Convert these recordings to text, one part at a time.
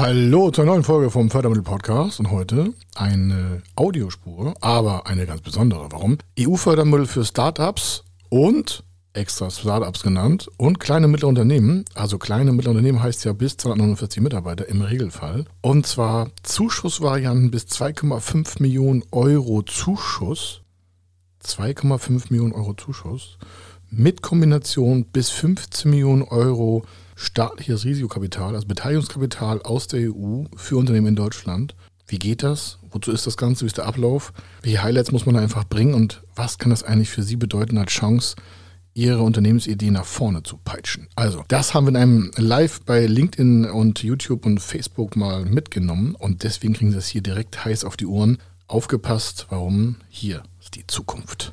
Hallo zur neuen Folge vom Fördermittel Podcast und heute eine Audiospur, aber eine ganz besondere. Warum? EU-Fördermittel für Startups und extra Startups genannt und kleine mittlere Unternehmen. Also kleine mittlere Unternehmen heißt ja bis 249 Mitarbeiter im Regelfall. Und zwar Zuschussvarianten bis 2,5 Millionen Euro Zuschuss. 2,5 Millionen Euro Zuschuss mit Kombination bis 15 Millionen Euro staatliches Risikokapital, also Beteiligungskapital aus der EU für Unternehmen in Deutschland. Wie geht das? Wozu ist das Ganze? Wie ist der Ablauf? Welche Highlights muss man da einfach bringen? Und was kann das eigentlich für Sie bedeuten als Chance, Ihre Unternehmensidee nach vorne zu peitschen? Also, das haben wir in einem Live bei LinkedIn und YouTube und Facebook mal mitgenommen. Und deswegen kriegen Sie das hier direkt heiß auf die Ohren. Aufgepasst, warum? Hier ist die Zukunft.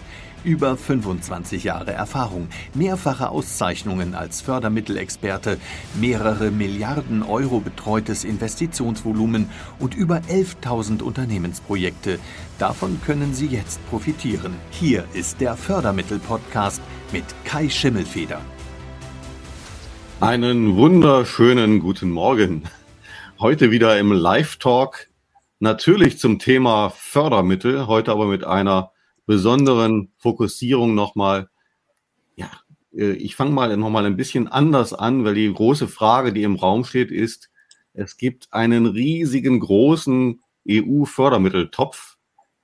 Über 25 Jahre Erfahrung, mehrfache Auszeichnungen als Fördermittelexperte, mehrere Milliarden Euro betreutes Investitionsvolumen und über 11.000 Unternehmensprojekte. Davon können Sie jetzt profitieren. Hier ist der Fördermittel-Podcast mit Kai Schimmelfeder. Einen wunderschönen guten Morgen. Heute wieder im Live-Talk. Natürlich zum Thema Fördermittel, heute aber mit einer besonderen Fokussierung nochmal, ja, äh, ich fange mal nochmal ein bisschen anders an, weil die große Frage, die im Raum steht, ist, es gibt einen riesigen großen EU-Fördermitteltopf.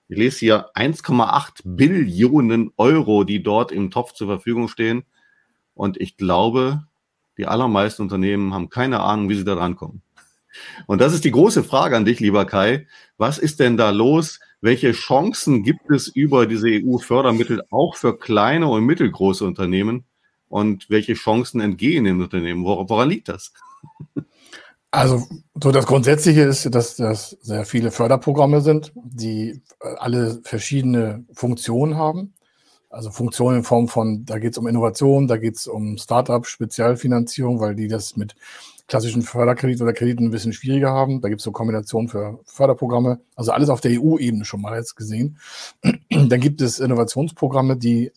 Ich lese hier 1,8 Billionen Euro, die dort im Topf zur Verfügung stehen. Und ich glaube, die allermeisten Unternehmen haben keine Ahnung, wie sie da drankommen. Und das ist die große Frage an dich, lieber Kai. Was ist denn da los? Welche Chancen gibt es über diese EU-Fördermittel auch für kleine und mittelgroße Unternehmen? Und welche Chancen entgehen den Unternehmen? Woran liegt das? Also, so das Grundsätzliche ist, dass das sehr viele Förderprogramme sind, die äh, alle verschiedene Funktionen haben. Also Funktionen in Form von, da geht es um Innovation, da geht es um Startup, Spezialfinanzierung, weil die das mit klassischen Förderkredit oder Krediten ein bisschen schwieriger haben. Da gibt es so Kombinationen für Förderprogramme. Also alles auf der EU-Ebene schon mal jetzt gesehen. Dann gibt es Innovationsprogramme, die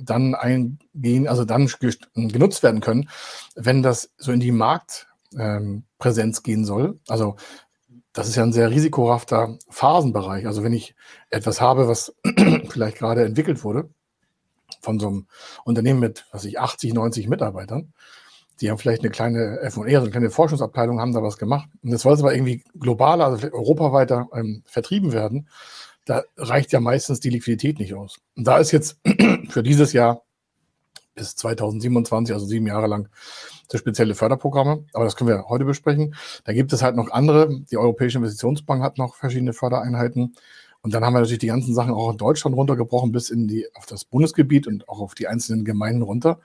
dann eingehen, also dann genutzt werden können, wenn das so in die Marktpräsenz gehen soll. Also das ist ja ein sehr risikohafter Phasenbereich. Also wenn ich etwas habe, was vielleicht gerade entwickelt wurde von so einem Unternehmen mit, was ich, 80, 90 Mitarbeitern, die haben vielleicht eine kleine F&E, also eine kleine Forschungsabteilung, haben da was gemacht. Und das soll aber irgendwie globaler, also europaweiter ähm, vertrieben werden. Da reicht ja meistens die Liquidität nicht aus. Und da ist jetzt für dieses Jahr bis 2027, also sieben Jahre lang, so spezielle Förderprogramme. Aber das können wir heute besprechen. Da gibt es halt noch andere. Die Europäische Investitionsbank hat noch verschiedene Fördereinheiten. Und dann haben wir natürlich die ganzen Sachen auch in Deutschland runtergebrochen bis in die, auf das Bundesgebiet und auch auf die einzelnen Gemeinden runter.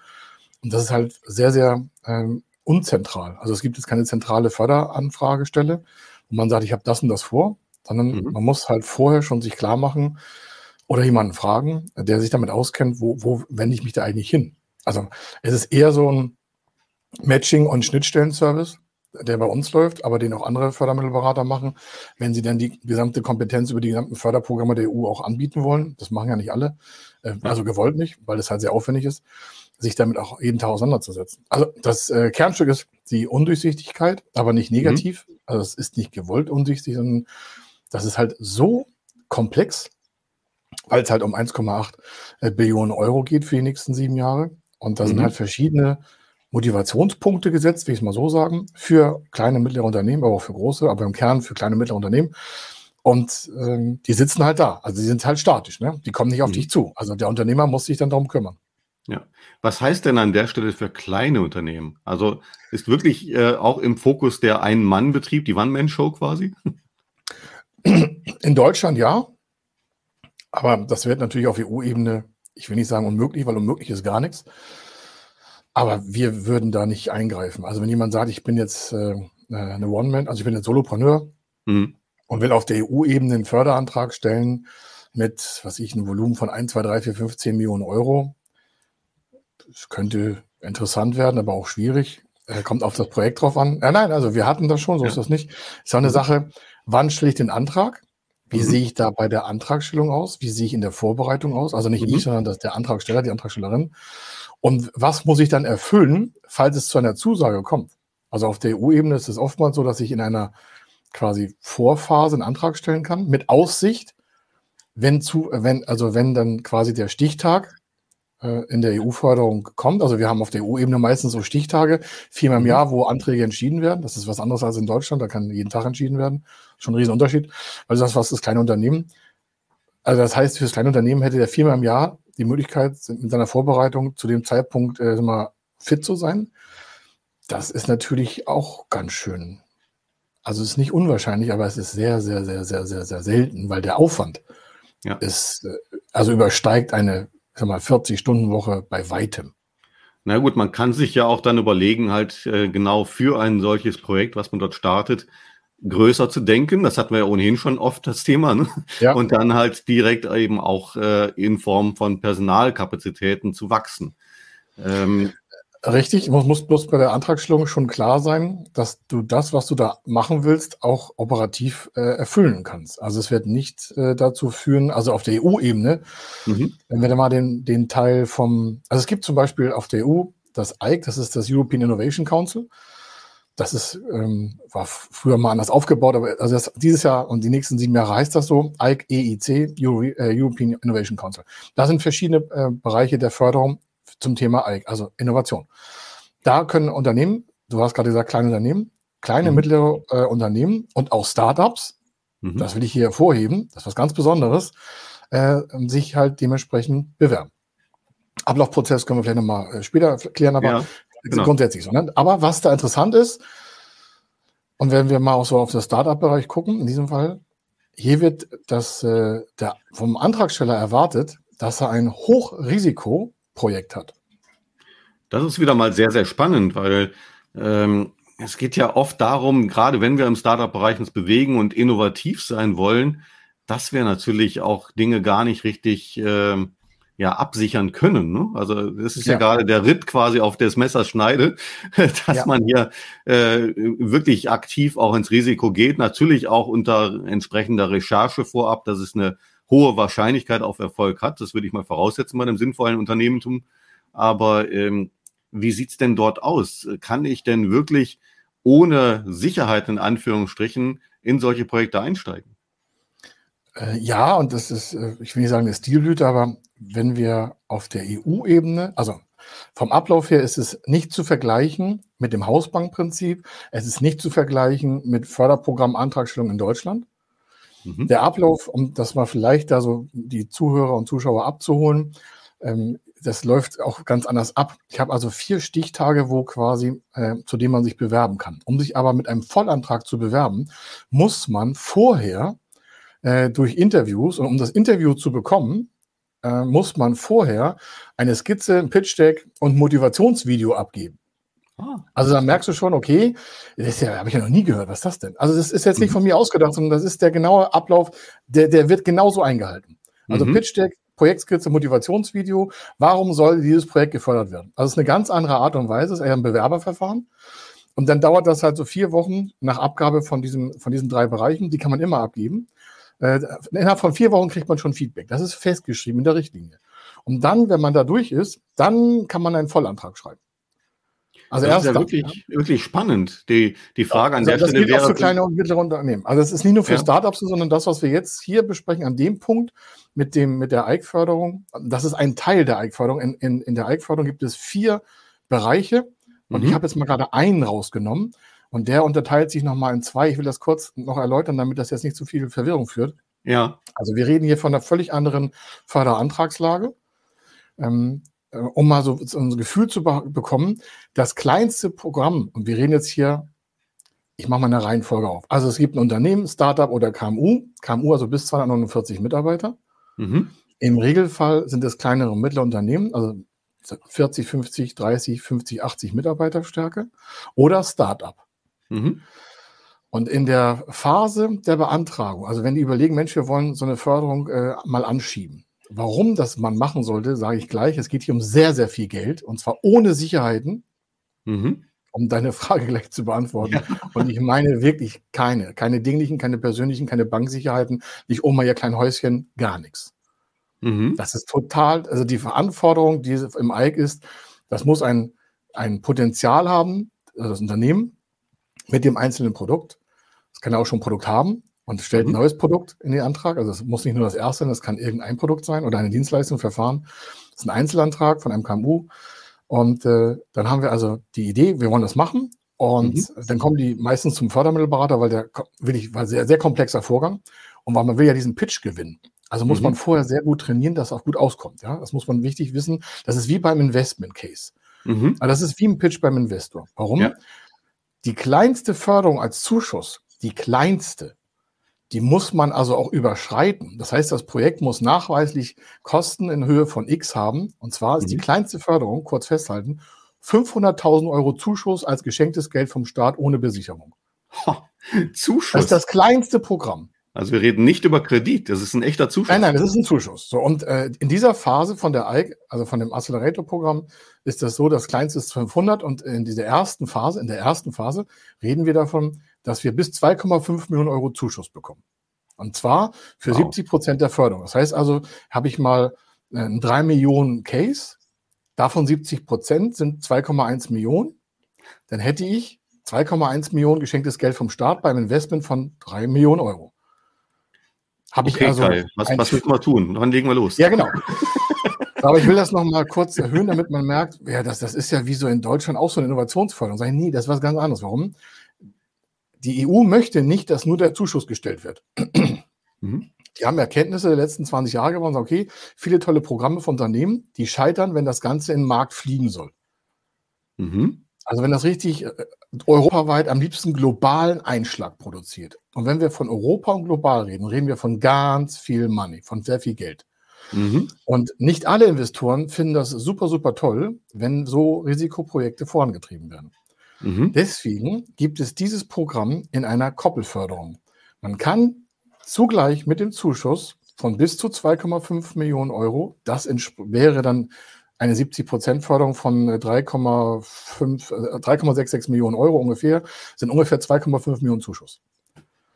Und das ist halt sehr, sehr ähm, unzentral. Also es gibt jetzt keine zentrale Förderanfragestelle, wo man sagt, ich habe das und das vor, sondern mhm. man muss halt vorher schon sich klar machen oder jemanden fragen, der sich damit auskennt, wo, wo wende ich mich da eigentlich hin. Also es ist eher so ein Matching- und Schnittstellenservice, der bei uns läuft, aber den auch andere Fördermittelberater machen, wenn sie dann die gesamte Kompetenz über die gesamten Förderprogramme der EU auch anbieten wollen. Das machen ja nicht alle, äh, also gewollt nicht, weil es halt sehr aufwendig ist sich damit auch jeden Tag auseinanderzusetzen. Also das äh, Kernstück ist die Undurchsichtigkeit, aber nicht negativ. Mhm. Also es ist nicht gewollt undurchsichtig, sondern das ist halt so komplex, weil es halt um 1,8 äh, Billionen Euro geht für die nächsten sieben Jahre. Und da mhm. sind halt verschiedene Motivationspunkte gesetzt, wie ich es mal so sagen, für kleine, mittlere Unternehmen, aber auch für große, aber im Kern für kleine, mittlere Unternehmen. Und ähm, die sitzen halt da. Also die sind halt statisch, ne? Die kommen nicht auf mhm. dich zu. Also der Unternehmer muss sich dann darum kümmern. Ja. Was heißt denn an der Stelle für kleine Unternehmen? Also ist wirklich äh, auch im Fokus der Ein-Mann-Betrieb, die One-Man-Show quasi? In Deutschland ja. Aber das wird natürlich auf EU-Ebene, ich will nicht sagen unmöglich, weil unmöglich ist gar nichts. Aber wir würden da nicht eingreifen. Also wenn jemand sagt, ich bin jetzt äh, eine One-Man, also ich bin jetzt Solopreneur, mhm. und will auf der EU-Ebene einen Förderantrag stellen mit, was ich, einem Volumen von 1, 2, 3, 4, 5, 10 Millionen Euro. Das könnte interessant werden, aber auch schwierig. Äh, kommt auf das Projekt drauf an. Ja, nein, also wir hatten das schon, so ja. ist das nicht. Ist auch eine mhm. Sache, wann stelle ich den Antrag? Wie mhm. sehe ich da bei der Antragstellung aus? Wie sehe ich in der Vorbereitung aus? Also nicht mhm. ich, sondern das der Antragsteller, die Antragstellerin. Und was muss ich dann erfüllen, falls es zu einer Zusage kommt? Also auf der EU-Ebene ist es oftmals so, dass ich in einer quasi Vorphase einen Antrag stellen kann, mit Aussicht, wenn zu, wenn, also wenn dann quasi der Stichtag in der EU-Förderung kommt. Also wir haben auf der EU-Ebene meistens so Stichtage, viermal im mhm. Jahr, wo Anträge entschieden werden. Das ist was anderes als in Deutschland, da kann jeden Tag entschieden werden. Schon ein Riesenunterschied. Also das was das kleine Unternehmen. Also das heißt, für das kleine Unternehmen hätte der viermal im Jahr die Möglichkeit, mit seiner Vorbereitung zu dem Zeitpunkt äh, mal fit zu sein. Das ist natürlich auch ganz schön. Also es ist nicht unwahrscheinlich, aber es ist sehr, sehr, sehr, sehr, sehr, sehr selten, weil der Aufwand ja. ist, äh, also übersteigt eine sag mal, 40-Stunden-Woche bei weitem. Na gut, man kann sich ja auch dann überlegen, halt äh, genau für ein solches Projekt, was man dort startet, größer zu denken. Das hatten wir ja ohnehin schon oft das Thema. Ne? Ja. Und dann halt direkt eben auch äh, in Form von Personalkapazitäten zu wachsen. Ähm, Richtig, muss, muss bloß bei der Antragstellung schon klar sein, dass du das, was du da machen willst, auch operativ äh, erfüllen kannst. Also es wird nicht äh, dazu führen, also auf der EU-Ebene, mhm. wenn wir da mal den, den Teil vom, also es gibt zum Beispiel auf der EU das EIC, das ist das European Innovation Council. Das ist, ähm, war früher mal anders aufgebaut, aber also das, dieses Jahr und die nächsten sieben Jahre heißt das so, EIC, EIC, Euro, äh, European Innovation Council. Da sind verschiedene äh, Bereiche der Förderung zum Thema also Innovation. Da können Unternehmen, du hast gerade gesagt, kleine Unternehmen, kleine, mhm. mittlere äh, Unternehmen und auch Startups, mhm. das will ich hier hervorheben, das ist was ganz Besonderes, äh, sich halt dementsprechend bewerben. Ablaufprozess können wir vielleicht nochmal äh, später klären, aber ja, genau. grundsätzlich so. Ne? Aber was da interessant ist, und wenn wir mal auch so auf das Startup-Bereich gucken, in diesem Fall, hier wird das äh, der, vom Antragsteller erwartet, dass er ein Hochrisiko Projekt hat. Das ist wieder mal sehr, sehr spannend, weil ähm, es geht ja oft darum, gerade wenn wir im Startup-Bereich uns bewegen und innovativ sein wollen, dass wir natürlich auch Dinge gar nicht richtig ähm, ja, absichern können. Ne? Also das ist ja. ja gerade der Ritt quasi auf des Messers Schneide, dass ja. man hier äh, wirklich aktiv auch ins Risiko geht. Natürlich auch unter entsprechender Recherche vorab, dass es eine hohe Wahrscheinlichkeit auf Erfolg hat. Das würde ich mal voraussetzen bei einem sinnvollen Unternehmertum. Aber ähm, wie sieht's denn dort aus? Kann ich denn wirklich ohne Sicherheit in Anführungsstrichen in solche Projekte einsteigen? Äh, ja, und das ist, äh, ich will nicht sagen, eine Stilblüte, aber wenn wir auf der EU-Ebene, also vom Ablauf her ist es nicht zu vergleichen mit dem Hausbankprinzip. Es ist nicht zu vergleichen mit Förderprogrammantragstellung in Deutschland. Mhm. Der Ablauf, um das mal vielleicht da so die Zuhörer und Zuschauer abzuholen, ähm, das läuft auch ganz anders ab. Ich habe also vier Stichtage, wo quasi, äh, zu denen man sich bewerben kann. Um sich aber mit einem Vollantrag zu bewerben, muss man vorher äh, durch Interviews und um das Interview zu bekommen, äh, muss man vorher eine Skizze, ein Pitch Deck und Motivationsvideo abgeben. Ah. Also da merkst du schon, okay, das ja, habe ich ja noch nie gehört, was ist das denn? Also das ist jetzt nicht mhm. von mir ausgedacht, sondern das ist der genaue Ablauf, der, der wird genauso eingehalten. Also mhm. Pitch Deck, Projektskizze, Motivationsvideo, warum soll dieses Projekt gefördert werden? Also es ist eine ganz andere Art und Weise, es ist eher ein Bewerberverfahren. Und dann dauert das halt so vier Wochen nach Abgabe von, diesem, von diesen drei Bereichen, die kann man immer abgeben. Äh, innerhalb von vier Wochen kriegt man schon Feedback. Das ist festgeschrieben in der Richtlinie. Und dann, wenn man da durch ist, dann kann man einen Vollantrag schreiben. Also das ist ja wirklich, ja. wirklich spannend. Die, die Frage an also der das Stelle gilt wäre. Auch für kleine und mittlere Unternehmen. Also es ist nicht nur für ja. Startups, sondern das, was wir jetzt hier besprechen, an dem Punkt mit dem, mit der EIC-Förderung. Das ist ein Teil der EIC-Förderung. In, in, in der EIC-Förderung gibt es vier Bereiche. Und mhm. ich habe jetzt mal gerade einen rausgenommen. Und der unterteilt sich nochmal in zwei. Ich will das kurz noch erläutern, damit das jetzt nicht zu viel Verwirrung führt. Ja. Also wir reden hier von einer völlig anderen Förderantragslage. Ähm, äh, um mal so, so ein Gefühl zu be bekommen, das kleinste Programm, und wir reden jetzt hier, ich mache mal eine Reihenfolge auf. Also es gibt ein Unternehmen, Startup oder KMU, KMU also bis 249 Mitarbeiter. Mhm. Im Regelfall sind es kleinere und mittlere Unternehmen, also 40, 50, 30, 50, 80 Mitarbeiterstärke oder Startup. Mhm. Und in der Phase der Beantragung, also wenn die überlegen, Mensch, wir wollen so eine Förderung äh, mal anschieben. Warum das man machen sollte, sage ich gleich. Es geht hier um sehr, sehr viel Geld und zwar ohne Sicherheiten. Mhm um deine Frage gleich zu beantworten. Ja. Und ich meine wirklich keine, keine dinglichen, keine persönlichen, keine Banksicherheiten, nicht oh mal ihr klein Häuschen, gar nichts. Mhm. Das ist total, also die Verantwortung, die im EIG ist, das muss ein, ein Potenzial haben, also das Unternehmen, mit dem einzelnen Produkt. Das kann ja auch schon ein Produkt haben und stellt mhm. ein neues Produkt in den Antrag. Also es muss nicht nur das erste sein, das kann irgendein Produkt sein oder eine Dienstleistung, Verfahren. Das ist ein Einzelantrag von einem KMU. Und äh, dann haben wir also die Idee, wir wollen das machen. Und mhm. dann kommen die meistens zum Fördermittelberater, weil der will ich, weil sehr, sehr komplexer Vorgang und weil man will ja diesen Pitch gewinnen. Also muss mhm. man vorher sehr gut trainieren, dass auch gut auskommt. Ja, das muss man wichtig wissen. Das ist wie beim Investment Case. Mhm. Also das ist wie ein Pitch beim Investor. Warum? Ja. Die kleinste Förderung als Zuschuss, die kleinste, die muss man also auch überschreiten. Das heißt, das Projekt muss nachweislich Kosten in Höhe von X haben. Und zwar ist mhm. die kleinste Förderung, kurz festhalten, 500.000 Euro Zuschuss als geschenktes Geld vom Staat ohne Besicherung. Zuschuss? Das ist das kleinste Programm. Also wir reden nicht über Kredit, das ist ein echter Zuschuss. Nein, nein, das ist ein Zuschuss. So, und äh, in dieser Phase von der EIG, also von dem Accelerator-Programm, ist das so, das kleinste ist 500 und in dieser ersten Phase, in der ersten Phase reden wir davon, dass wir bis 2,5 Millionen Euro Zuschuss bekommen. Und zwar für wow. 70 Prozent der Förderung. Das heißt also, habe ich mal äh, einen 3 Millionen Case, davon 70 Prozent sind 2,1 Millionen, dann hätte ich 2,1 Millionen geschenktes Geld vom Staat beim Investment von 3 Millionen Euro. Habe okay, ich also geil. Was, was müssen wir tun? Dann legen wir los. Ja, genau. Aber ich will das noch mal kurz erhöhen, damit man merkt, ja, das, das ist ja wie so in Deutschland auch so eine Innovationsförderung. Sag ich, nee, das ist was ganz anderes. Warum? die EU möchte nicht, dass nur der Zuschuss gestellt wird. Mhm. Die haben Erkenntnisse der letzten 20 Jahre und sagen, okay, viele tolle Programme von Unternehmen, die scheitern, wenn das Ganze in den Markt fliegen soll. Mhm. Also wenn das richtig äh, europaweit am liebsten globalen Einschlag produziert. Und wenn wir von Europa und global reden, reden wir von ganz viel Money, von sehr viel Geld. Mhm. Und nicht alle Investoren finden das super, super toll, wenn so Risikoprojekte vorangetrieben werden. Mhm. Deswegen gibt es dieses Programm in einer Koppelförderung. Man kann zugleich mit dem Zuschuss von bis zu 2,5 Millionen Euro, das wäre dann eine 70% Förderung von 3,66 äh, äh, Millionen Euro ungefähr, sind ungefähr 2,5 Millionen Zuschuss.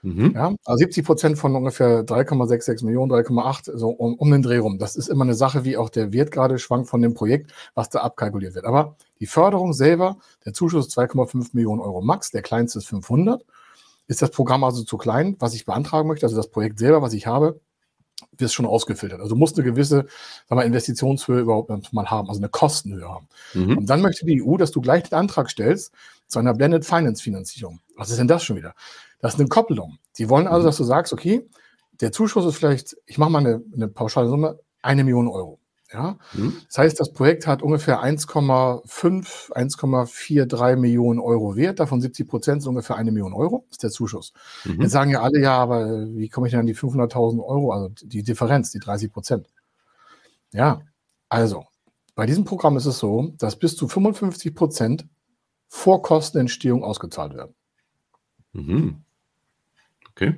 Mhm. Ja, also 70 Prozent von ungefähr 3,66 Millionen, 3,8, so um, um, den Dreh rum. Das ist immer eine Sache, wie auch der Wert gerade schwankt von dem Projekt, was da abkalkuliert wird. Aber die Förderung selber, der Zuschuss ist 2,5 Millionen Euro max, der kleinste ist 500. Ist das Programm also zu klein, was ich beantragen möchte, also das Projekt selber, was ich habe, wird schon ausgefiltert. Also muss eine gewisse sagen wir, Investitionshöhe überhaupt mal haben, also eine Kostenhöhe haben. Mhm. Und dann möchte die EU, dass du gleich den Antrag stellst zu einer Blended Finance Finanzierung. Was ist denn das schon wieder? Das ist eine Kopplung. Die wollen also, mhm. dass du sagst, okay, der Zuschuss ist vielleicht, ich mache mal eine, eine pauschale Summe, eine Million Euro. Ja? Mhm. Das heißt, das Projekt hat ungefähr 1,5, 1,43 Millionen Euro Wert, davon 70 Prozent sind ungefähr eine Million Euro, ist der Zuschuss. Mhm. Jetzt sagen ja alle, ja, aber wie komme ich denn an die 500.000 Euro, also die Differenz, die 30 Prozent? Ja, also, bei diesem Programm ist es so, dass bis zu 55 Prozent vor Kostenentstehung ausgezahlt werden. Mhm. Okay.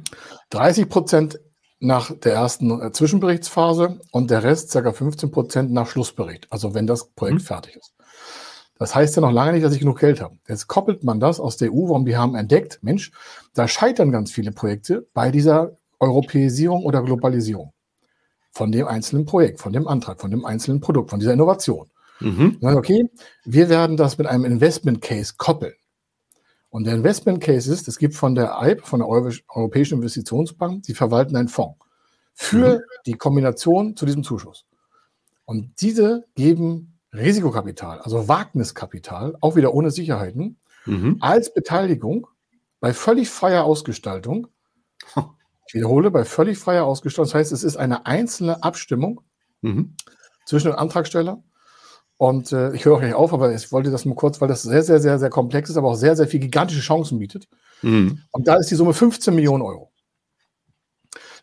30 Prozent nach der ersten äh, Zwischenberichtsphase und der Rest, ca. 15 Prozent nach Schlussbericht, also wenn das Projekt mhm. fertig ist. Das heißt ja noch lange nicht, dass ich genug Geld habe. Jetzt koppelt man das aus der EU, warum die haben entdeckt, Mensch, da scheitern ganz viele Projekte bei dieser Europäisierung oder Globalisierung von dem einzelnen Projekt, von dem Antrag, von dem einzelnen Produkt, von dieser Innovation. Mhm. Okay, wir werden das mit einem Investment Case koppeln. Und der Investment Case ist, es gibt von der EIB, von der Europäischen Investitionsbank, die verwalten einen Fonds für mhm. die Kombination zu diesem Zuschuss. Und diese geben Risikokapital, also Wagniskapital, auch wieder ohne Sicherheiten, mhm. als Beteiligung bei völlig freier Ausgestaltung. Ich wiederhole, bei völlig freier Ausgestaltung. Das heißt, es ist eine einzelne Abstimmung mhm. zwischen dem Antragsteller und äh, ich höre auch gleich auf, aber ich wollte das nur kurz, weil das sehr, sehr, sehr, sehr komplex ist, aber auch sehr, sehr viele gigantische Chancen bietet. Mhm. Und da ist die Summe 15 Millionen Euro.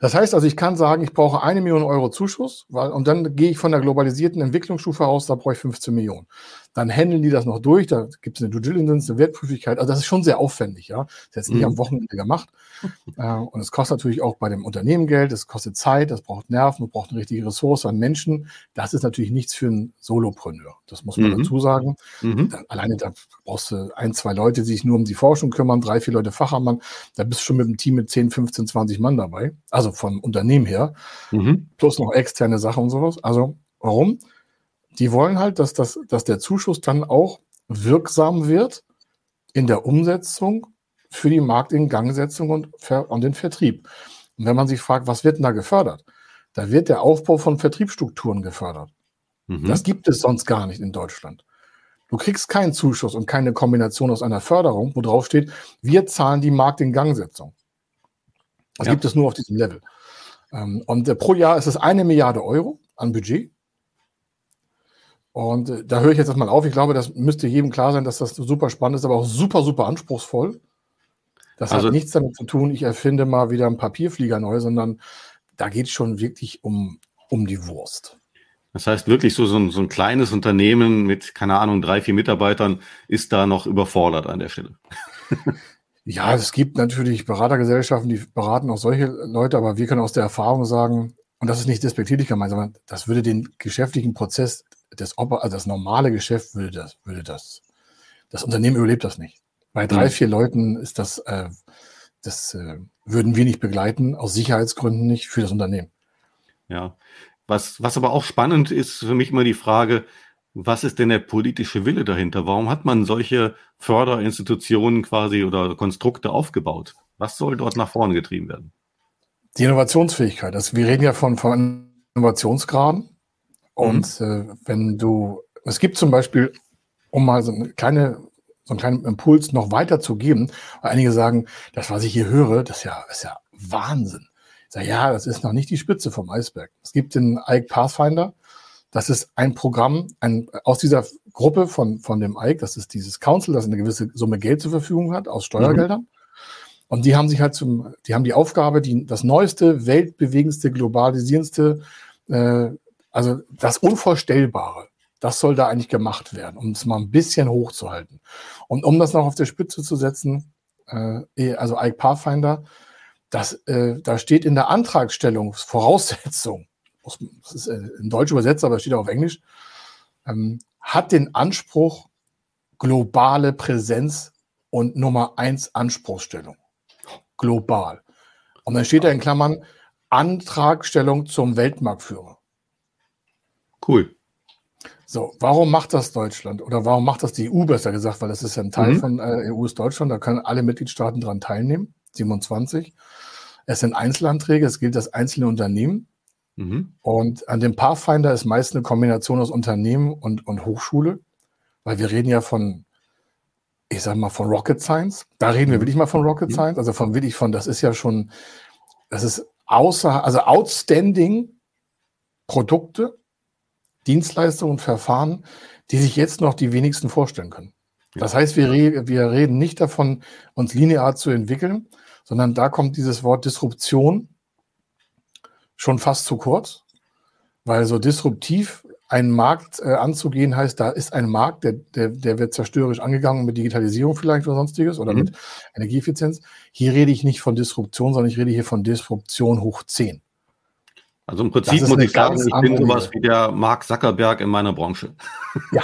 Das heißt also, ich kann sagen, ich brauche eine Million Euro Zuschuss, weil, und dann gehe ich von der globalisierten Entwicklungsstufe aus, da brauche ich 15 Millionen. Dann handeln die das noch durch, da gibt es eine Due Diligence, eine Wertprüfigkeit, also das ist schon sehr aufwendig, ja. Das ist jetzt nicht mhm. am Wochenende gemacht. Äh, und es kostet natürlich auch bei dem Unternehmen Geld, es kostet Zeit, es braucht Nerven, es braucht eine richtige Ressource an Menschen. Das ist natürlich nichts für einen Solopreneur. Das muss man mhm. dazu sagen. Mhm. Da, alleine da brauchst du ein, zwei Leute, die sich nur um die Forschung kümmern, drei, vier Leute Fachmann. Da bist du schon mit einem Team mit 10, 15, 20 Mann dabei. Also vom Unternehmen her. Mhm. Plus noch externe Sachen und sowas. Also warum? Die wollen halt, dass, das, dass der Zuschuss dann auch wirksam wird in der Umsetzung für die Marktingangsetzung und, und den Vertrieb. Und wenn man sich fragt, was wird denn da gefördert? Da wird der Aufbau von Vertriebsstrukturen gefördert. Mhm. Das gibt es sonst gar nicht in Deutschland. Du kriegst keinen Zuschuss und keine Kombination aus einer Förderung, wo drauf steht, wir zahlen die Marktingangsetzung. Das ja. gibt es nur auf diesem Level. Ähm, und äh, pro Jahr ist es eine Milliarde Euro an Budget. Und äh, da höre ich jetzt erstmal auf. Ich glaube, das müsste jedem klar sein, dass das super spannend ist, aber auch super, super anspruchsvoll. Das also, hat nichts damit zu tun, ich erfinde mal wieder einen Papierflieger neu, sondern da geht es schon wirklich um, um die Wurst. Das heißt wirklich so, so ein, so ein kleines Unternehmen mit, keine Ahnung, drei, vier Mitarbeitern ist da noch überfordert an der Stelle. ja, es gibt natürlich Beratergesellschaften, die beraten auch solche Leute, aber wir können aus der Erfahrung sagen, und das ist nicht despektierlich gemeint, sondern das würde den geschäftlichen Prozess das, also das normale Geschäft würde das, würde das, das Unternehmen überlebt das nicht. Bei drei, mhm. vier Leuten ist das, äh, das äh, würden wir nicht begleiten, aus Sicherheitsgründen nicht für das Unternehmen. Ja, was, was aber auch spannend ist für mich immer die Frage, was ist denn der politische Wille dahinter? Warum hat man solche Förderinstitutionen quasi oder Konstrukte aufgebaut? Was soll dort nach vorne getrieben werden? Die Innovationsfähigkeit. Also wir reden ja von, von Innovationsgraden. Und mhm. äh, wenn du, es gibt zum Beispiel, um mal so eine kleine, so einen kleinen Impuls noch weiter zu geben, weil einige sagen, das, was ich hier höre, das ist ja, ist ja Wahnsinn. Ich sage, ja, das ist noch nicht die Spitze vom Eisberg. Es gibt den Ike Pathfinder. Das ist ein Programm ein, aus dieser Gruppe von, von dem Ike, das ist dieses Council, das eine gewisse Summe Geld zur Verfügung hat aus Steuergeldern. Mhm. Und die haben sich halt zum, die haben die Aufgabe, die, das neueste, weltbewegendste, globalisierendste äh, also das Unvorstellbare, das soll da eigentlich gemacht werden, um es mal ein bisschen hochzuhalten. Und um das noch auf der Spitze zu setzen, äh, eh, also Ike Pathfinder, das, äh, da steht in der Antragstellungsvoraussetzung, das ist äh, in Deutsch übersetzt, aber steht auch auf Englisch, ähm, hat den Anspruch globale Präsenz und Nummer eins Anspruchsstellung. Global. Und dann steht da in Klammern Antragstellung zum Weltmarktführer. Cool. So, warum macht das Deutschland? Oder warum macht das die EU besser gesagt? Weil das ist ja ein Teil mhm. von äh, EU ist Deutschland, da können alle Mitgliedstaaten daran teilnehmen, 27. Es sind Einzelanträge, es gilt das einzelne Unternehmen. Mhm. Und an dem Pathfinder ist meist eine Kombination aus Unternehmen und, und Hochschule, weil wir reden ja von, ich sag mal, von Rocket Science. Da reden wir mhm. wirklich mal von Rocket mhm. Science, also von wirklich von, das ist ja schon, das ist außer, also outstanding Produkte, Dienstleistungen und Verfahren, die sich jetzt noch die wenigsten vorstellen können. Das heißt, wir, re wir reden nicht davon, uns linear zu entwickeln, sondern da kommt dieses Wort Disruption schon fast zu kurz, weil so disruptiv einen Markt äh, anzugehen heißt, da ist ein Markt, der, der, der wird zerstörerisch angegangen mit Digitalisierung vielleicht oder sonstiges oder mhm. mit Energieeffizienz. Hier rede ich nicht von Disruption, sondern ich rede hier von Disruption hoch 10. Also im Prinzip muss ich sagen, ich bin sowas wie der Mark Zuckerberg in meiner Branche. Ja,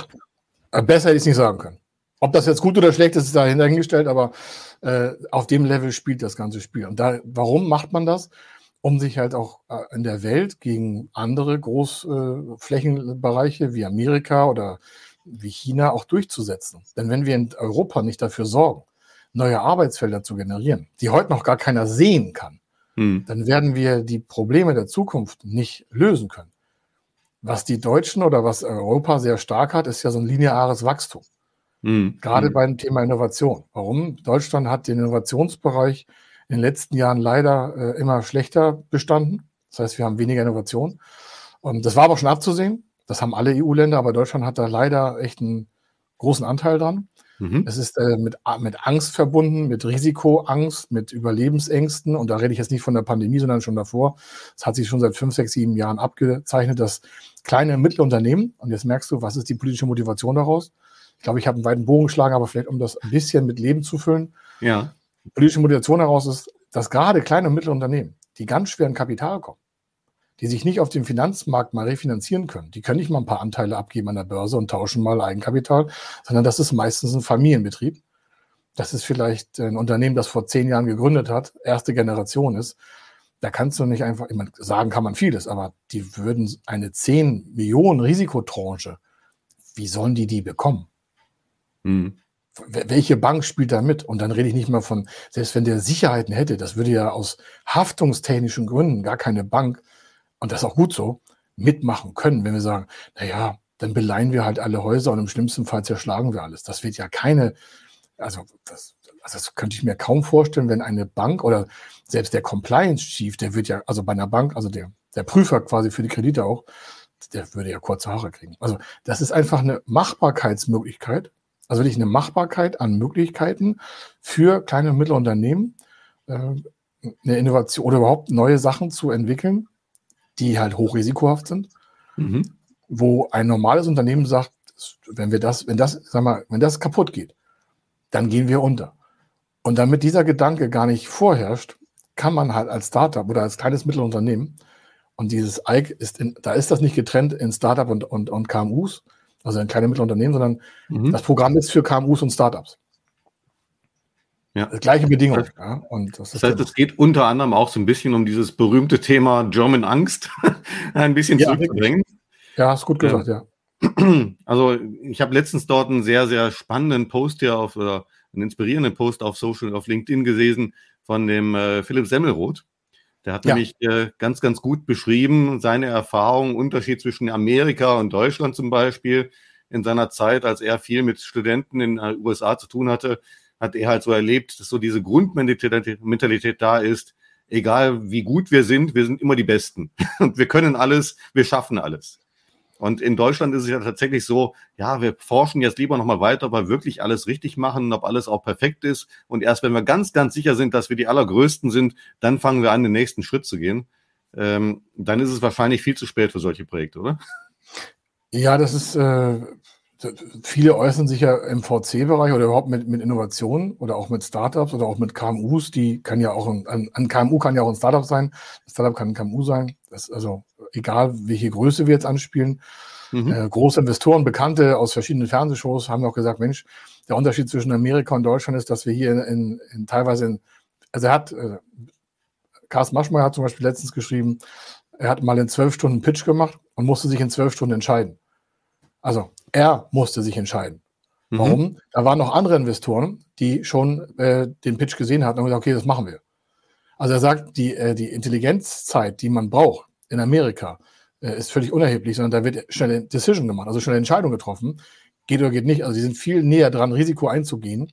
äh, besser hätte ich es nicht sagen können. Ob das jetzt gut oder schlecht ist, ist da hingestellt, aber äh, auf dem Level spielt das ganze Spiel. Und da, warum macht man das? Um sich halt auch äh, in der Welt gegen andere Großflächenbereiche äh, wie Amerika oder wie China auch durchzusetzen. Denn wenn wir in Europa nicht dafür sorgen, neue Arbeitsfelder zu generieren, die heute noch gar keiner sehen kann, hm. dann werden wir die Probleme der Zukunft nicht lösen können. Was die Deutschen oder was Europa sehr stark hat, ist ja so ein lineares Wachstum. Hm. Gerade hm. beim Thema Innovation. Warum? Deutschland hat den Innovationsbereich in den letzten Jahren leider äh, immer schlechter bestanden. Das heißt, wir haben weniger Innovation. Und das war aber schon abzusehen. Das haben alle EU-Länder, aber Deutschland hat da leider echt einen großen Anteil dran. Mhm. Es ist äh, mit, mit Angst verbunden, mit Risikoangst, mit Überlebensängsten. Und da rede ich jetzt nicht von der Pandemie, sondern schon davor. Es hat sich schon seit fünf, sechs, sieben Jahren abgezeichnet, dass kleine und mittlere Unternehmen, und jetzt merkst du, was ist die politische Motivation daraus? Ich glaube, ich habe einen weiten Bogen geschlagen, aber vielleicht, um das ein bisschen mit Leben zu füllen. Ja. Die politische Motivation daraus ist, dass gerade kleine und mittlere Unternehmen, die ganz schwer in Kapital kommen, die sich nicht auf dem Finanzmarkt mal refinanzieren können. Die können nicht mal ein paar Anteile abgeben an der Börse und tauschen mal Eigenkapital, sondern das ist meistens ein Familienbetrieb. Das ist vielleicht ein Unternehmen, das vor zehn Jahren gegründet hat, erste Generation ist. Da kannst du nicht einfach, ich meine, sagen kann man vieles, aber die würden eine 10 Millionen Risikotranche, wie sollen die die bekommen? Mhm. Welche Bank spielt da mit? Und dann rede ich nicht mal von, selbst wenn der Sicherheiten hätte, das würde ja aus haftungstechnischen Gründen gar keine Bank und das ist auch gut so, mitmachen können, wenn wir sagen, naja, dann beleihen wir halt alle Häuser und im schlimmsten Fall zerschlagen wir alles. Das wird ja keine, also das, also das könnte ich mir kaum vorstellen, wenn eine Bank oder selbst der Compliance Chief, der wird ja, also bei einer Bank, also der, der Prüfer quasi für die Kredite auch, der würde ja kurze Haare kriegen. Also das ist einfach eine Machbarkeitsmöglichkeit, also wirklich eine Machbarkeit an Möglichkeiten für kleine und mittlere Unternehmen, äh, eine Innovation oder überhaupt neue Sachen zu entwickeln, die halt hochrisikohaft sind, mhm. wo ein normales Unternehmen sagt, wenn wir das, wenn das, sag mal, wenn das kaputt geht, dann gehen wir unter. Und damit dieser Gedanke gar nicht vorherrscht, kann man halt als Startup oder als kleines Mittelunternehmen und dieses EIG ist in, da ist das nicht getrennt in Startup und, und, und KMUs, also in kleine Mittelunternehmen, sondern mhm. das Programm ist für KMUs und Startups. Ja. Gleiche Bedingungen. Ja, und das, das heißt, es geht unter anderem auch so ein bisschen um dieses berühmte Thema German Angst ein bisschen ja, zurückzubringen. Ja, ist gut gesagt, ja. Also ich habe letztens dort einen sehr, sehr spannenden Post hier auf, oder einen inspirierenden Post auf Social, auf LinkedIn gesehen von dem äh, Philipp Semmelroth. Der hat ja. nämlich äh, ganz, ganz gut beschrieben, seine Erfahrungen, Unterschied zwischen Amerika und Deutschland zum Beispiel in seiner Zeit, als er viel mit Studenten in den USA zu tun hatte, hat er halt so erlebt, dass so diese Grundmentalität da ist, egal wie gut wir sind, wir sind immer die Besten. Und wir können alles, wir schaffen alles. Und in Deutschland ist es ja tatsächlich so, ja, wir forschen jetzt lieber nochmal weiter, ob wir wirklich alles richtig machen, ob alles auch perfekt ist. Und erst wenn wir ganz, ganz sicher sind, dass wir die Allergrößten sind, dann fangen wir an, den nächsten Schritt zu gehen. Ähm, dann ist es wahrscheinlich viel zu spät für solche Projekte, oder? Ja, das ist, äh, viele äußern sich ja im VC-Bereich oder überhaupt mit, mit Innovationen oder auch mit Startups oder auch mit KMUs. Die kann ja auch ein, ein KMU kann ja auch ein Startup sein. Ein Startup kann ein KMU sein. Das also egal, welche Größe wir jetzt anspielen. Mhm. Äh, große Investoren, Bekannte aus verschiedenen Fernsehshows haben auch gesagt, Mensch, der Unterschied zwischen Amerika und Deutschland ist, dass wir hier in, in, in teilweise in, also er hat, äh, Carsten Maschmeyer hat zum Beispiel letztens geschrieben, er hat mal in zwölf Stunden Pitch gemacht und musste sich in zwölf Stunden entscheiden. Also er musste sich entscheiden. Mhm. Warum? Da waren noch andere Investoren, die schon äh, den Pitch gesehen hatten und gesagt, okay, das machen wir. Also er sagt, die, äh, die Intelligenzzeit, die man braucht in Amerika, äh, ist völlig unerheblich, sondern da wird schnell eine Decision gemacht, also schnell eine Entscheidung getroffen. Geht oder geht nicht. Also die sind viel näher dran, Risiko einzugehen,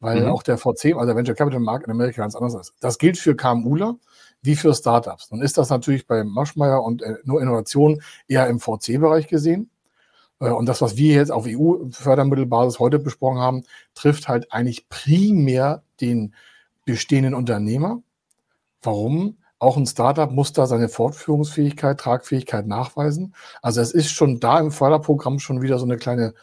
weil mhm. auch der VC, also der Venture Capital Markt in Amerika ganz anders ist. Das gilt für KMUler wie für Startups. Nun ist das natürlich bei Maschmeyer und äh, nur Innovation eher im VC-Bereich gesehen. Äh, und das, was wir jetzt auf EU-Fördermittelbasis heute besprochen haben, trifft halt eigentlich primär den bestehenden Unternehmer. Warum? Auch ein Startup muss da seine Fortführungsfähigkeit, Tragfähigkeit nachweisen. Also es ist schon da im Förderprogramm schon wieder so eine kleine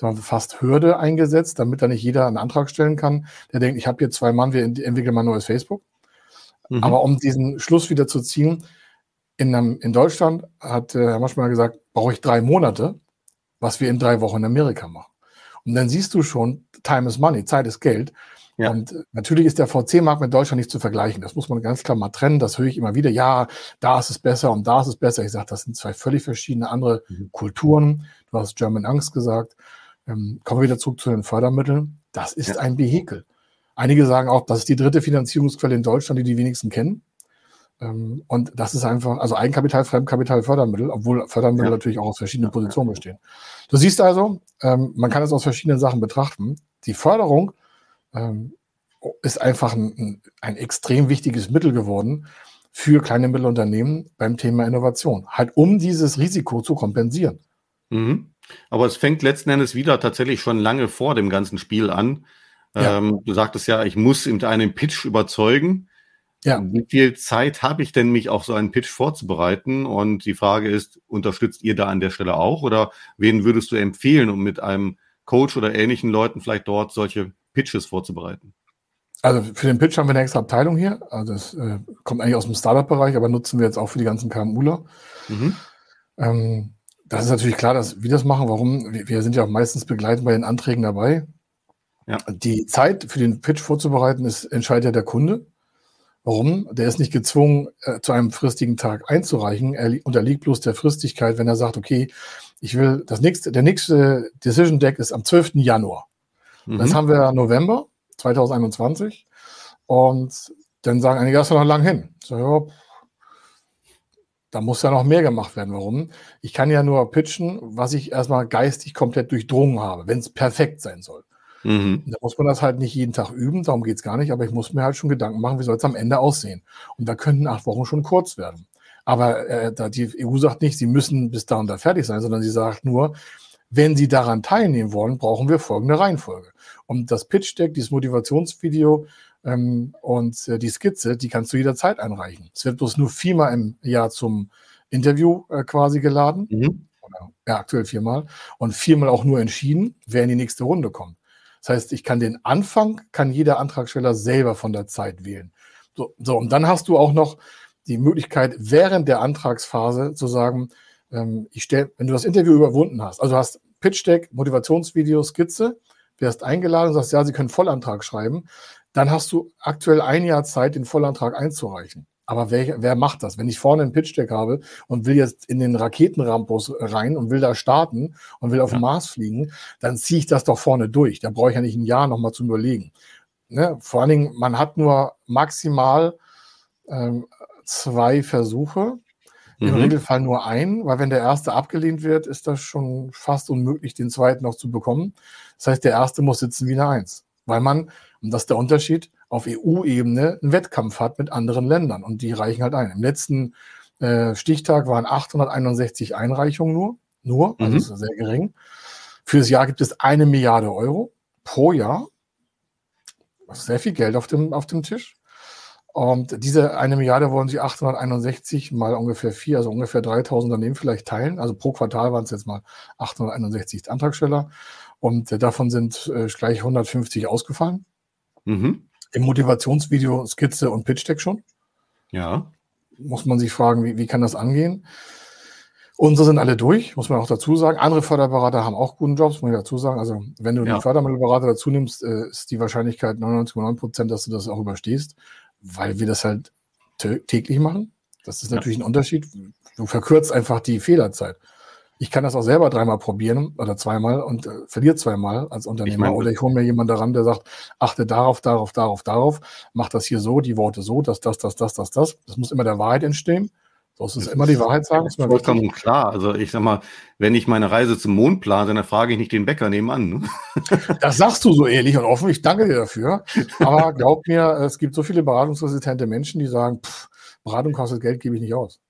sagen wir, fast Hürde eingesetzt, damit da nicht jeder einen Antrag stellen kann, der denkt, ich habe hier zwei Mann, wir entwickeln mal ein neues Facebook. Mhm. Aber um diesen Schluss wieder zu ziehen, in, einem, in Deutschland hat äh, Herr Maschmeyer gesagt, brauche ich drei Monate was wir in drei Wochen in Amerika machen. Und dann siehst du schon, Time is Money, Zeit ist Geld. Ja. Und äh, natürlich ist der VC-Markt mit Deutschland nicht zu vergleichen. Das muss man ganz klar mal trennen. Das höre ich immer wieder. Ja, da ist es besser und da ist es besser. Ich sage, das sind zwei völlig verschiedene andere mhm. Kulturen. Du hast German Angst gesagt. Ähm, kommen wir wieder zurück zu den Fördermitteln. Das ist ja. ein Vehikel. Einige sagen auch, das ist die dritte Finanzierungsquelle in Deutschland, die die wenigsten kennen. Ähm, und das ist einfach, also Eigenkapital, Fremdkapital, Fördermittel, obwohl Fördermittel ja. natürlich auch aus verschiedenen Positionen bestehen. Du siehst also, ähm, man kann es aus verschiedenen Sachen betrachten. Die Förderung ähm, ist einfach ein, ein extrem wichtiges Mittel geworden für kleine Mittelunternehmen beim Thema Innovation. Halt um dieses Risiko zu kompensieren. Mhm. Aber es fängt letzten Endes wieder tatsächlich schon lange vor dem ganzen Spiel an. Ja. Ähm, du sagtest ja, ich muss mit einem Pitch überzeugen. Ja. Wie viel Zeit habe ich denn, mich auf so einen Pitch vorzubereiten? Und die Frage ist, unterstützt ihr da an der Stelle auch? Oder wen würdest du empfehlen, um mit einem Coach oder ähnlichen Leuten vielleicht dort solche Pitches vorzubereiten? Also für den Pitch haben wir eine extra Abteilung hier. Also das äh, kommt eigentlich aus dem Startup-Bereich, aber nutzen wir jetzt auch für die ganzen KMUler. Mhm. Ähm, das ist natürlich klar, dass wir das machen. Warum? Wir sind ja auch meistens begleitend bei den Anträgen dabei. Ja. Die Zeit für den Pitch vorzubereiten ist entscheidet ja der Kunde. Warum? Der ist nicht gezwungen, äh, zu einem fristigen Tag einzureichen. Er unterliegt bloß der Fristigkeit, wenn er sagt, okay, ich will das nächste, der nächste Decision Deck ist am 12. Januar. Mhm. Das haben wir November 2021. Und dann sagen einige, das ist noch lang hin. So, ja, da muss ja noch mehr gemacht werden. Warum? Ich kann ja nur pitchen, was ich erstmal geistig komplett durchdrungen habe, wenn es perfekt sein soll. Mhm. Da muss man das halt nicht jeden Tag üben, darum geht es gar nicht, aber ich muss mir halt schon Gedanken machen, wie soll es am Ende aussehen. Und da könnten acht Wochen schon kurz werden. Aber äh, da die EU sagt nicht, sie müssen bis da und da fertig sein, sondern sie sagt nur, wenn Sie daran teilnehmen wollen, brauchen wir folgende Reihenfolge. Und das Pitch Deck, dieses Motivationsvideo ähm, und äh, die Skizze, die kannst du jederzeit einreichen. Es wird bloß nur viermal im Jahr zum Interview äh, quasi geladen. Mhm. Oder, ja, aktuell viermal. Und viermal auch nur entschieden, wer in die nächste Runde kommt. Das heißt, ich kann den Anfang, kann jeder Antragsteller selber von der Zeit wählen. So, so und dann hast du auch noch die Möglichkeit, während der Antragsphase zu sagen, ähm, ich stell, wenn du das Interview überwunden hast, also hast Pitch Deck, Motivationsvideo, Skizze, wirst eingeladen und sagst, ja, Sie können Vollantrag schreiben, dann hast du aktuell ein Jahr Zeit, den Vollantrag einzureichen. Aber wer, wer macht das? Wenn ich vorne ein Pitch Deck habe und will jetzt in den Raketenrampus rein und will da starten und will auf ja. den Mars fliegen, dann ziehe ich das doch vorne durch. Da brauche ich ja nicht ein Jahr nochmal zu überlegen. Ne? Vor allen Dingen, man hat nur maximal ähm, zwei Versuche im mhm. Regelfall nur einen, weil wenn der erste abgelehnt wird, ist das schon fast unmöglich, den zweiten noch zu bekommen. Das heißt, der erste muss sitzen wie eine Eins, weil man, und das ist der Unterschied, auf EU-Ebene einen Wettkampf hat mit anderen Ländern und die reichen halt ein. Im letzten äh, Stichtag waren 861 Einreichungen nur, nur, also mhm. ist sehr gering. Für das Jahr gibt es eine Milliarde Euro pro Jahr. Das ist sehr viel Geld auf dem, auf dem Tisch. Und diese eine Milliarde wollen sie 861 mal ungefähr vier, also ungefähr 3000 Unternehmen vielleicht teilen. Also pro Quartal waren es jetzt mal 861 Antragsteller. Und äh, davon sind äh, gleich 150 ausgefallen. Mhm. Im Motivationsvideo Skizze und Pitch Deck schon. Ja. Muss man sich fragen, wie, wie kann das angehen? Unsere sind alle durch, muss man auch dazu sagen. Andere Förderberater haben auch guten Jobs, muss ich dazu sagen. Also, wenn du ja. den Fördermittelberater dazu nimmst, äh, ist die Wahrscheinlichkeit 99,9 Prozent, dass du das auch überstehst weil wir das halt täglich machen. Das ist natürlich ja. ein Unterschied. Du verkürzt einfach die Fehlerzeit. Ich kann das auch selber dreimal probieren oder zweimal und äh, verliere zweimal als Unternehmer. Ich mein, oder ich hole mir jemanden daran, der sagt, achte darauf, darauf, darauf, darauf, mach das hier so, die Worte so, das, das, das, das, das, das. Das muss immer der Wahrheit entstehen. Sollst du immer die Wahrheit sagen? Das ist vollkommen wichtig. klar. Also ich sag mal, wenn ich meine Reise zum Mond plane, dann frage ich nicht den Bäcker nebenan. Ne? Das sagst du so ehrlich und offen. Ich danke dir dafür. Aber glaub mir, es gibt so viele beratungsresistente Menschen, die sagen, pff, Beratung kostet Geld, gebe ich nicht aus.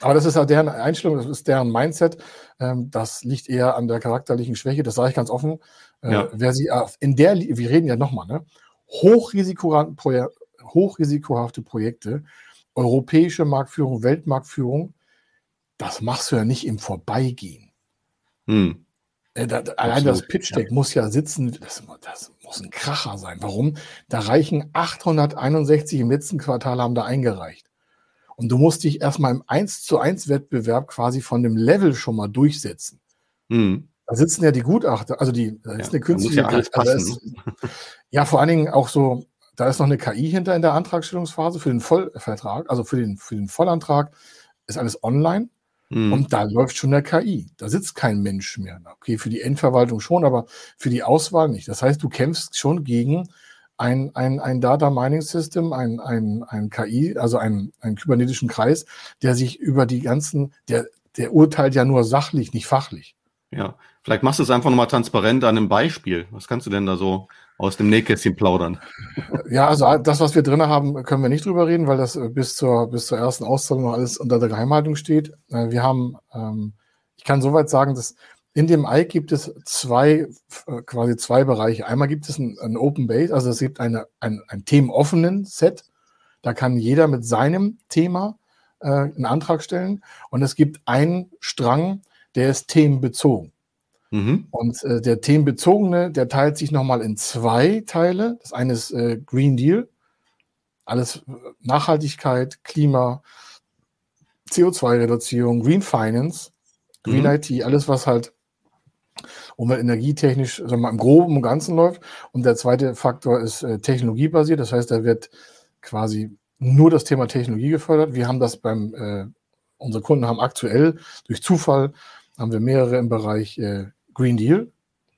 Aber das ist ja deren Einstellung, das ist deren Mindset. Ähm, das liegt eher an der charakterlichen Schwäche. Das sage ich ganz offen. Äh, ja. Wer sie in der, wir reden ja nochmal, ne? hochrisikohafte Projekte europäische Marktführung, Weltmarktführung, das machst du ja nicht im Vorbeigehen. Hm. Äh, da, allein das Pitch Deck ja. muss ja sitzen, das, das, muss ein Kracher sein. Warum? Da reichen 861 im letzten Quartal haben da eingereicht. Und du musst dich erstmal im 1 zu 1 Wettbewerb quasi von dem Level schon mal durchsetzen. Hm. Da sitzen ja die Gutachter, also die, da ist ja, eine künstliche. Ja, alles passen, ist, ja, vor allen Dingen auch so da ist noch eine KI hinter in der Antragstellungsphase für den Vollvertrag, also für den, für den Vollantrag ist alles online. Mhm. Und da läuft schon der KI. Da sitzt kein Mensch mehr. Okay, für die Endverwaltung schon, aber für die Auswahl nicht. Das heißt, du kämpfst schon gegen ein, ein, ein Data Mining System, ein, ein, ein KI, also einen, einen kybernetischen Kreis, der sich über die ganzen, der, der urteilt ja nur sachlich, nicht fachlich. Ja, vielleicht machst du es einfach nochmal transparent an einem Beispiel. Was kannst du denn da so aus dem Nähkästchen plaudern? Ja, also das, was wir drin haben, können wir nicht drüber reden, weil das bis zur, bis zur ersten Auszahlung noch alles unter der Geheimhaltung steht. Äh, wir haben, ähm, ich kann soweit sagen, dass in dem Ike gibt es zwei, äh, quasi zwei Bereiche. Einmal gibt es ein, ein Open Base, also es gibt eine, ein, ein themenoffenen Set. Da kann jeder mit seinem Thema äh, einen Antrag stellen. Und es gibt einen Strang, der ist themenbezogen. Mhm. Und äh, der themenbezogene, der teilt sich nochmal in zwei Teile. Das eine ist äh, Green Deal, alles äh, Nachhaltigkeit, Klima, CO2-Reduzierung, Green Finance, Green mhm. IT, alles, was halt umweltenergietechnisch sagen wir mal, im Groben und Ganzen läuft. Und der zweite Faktor ist äh, technologiebasiert. Das heißt, da wird quasi nur das Thema Technologie gefördert. Wir haben das beim, äh, unsere Kunden haben aktuell durch Zufall haben wir mehrere im Bereich äh, Green Deal.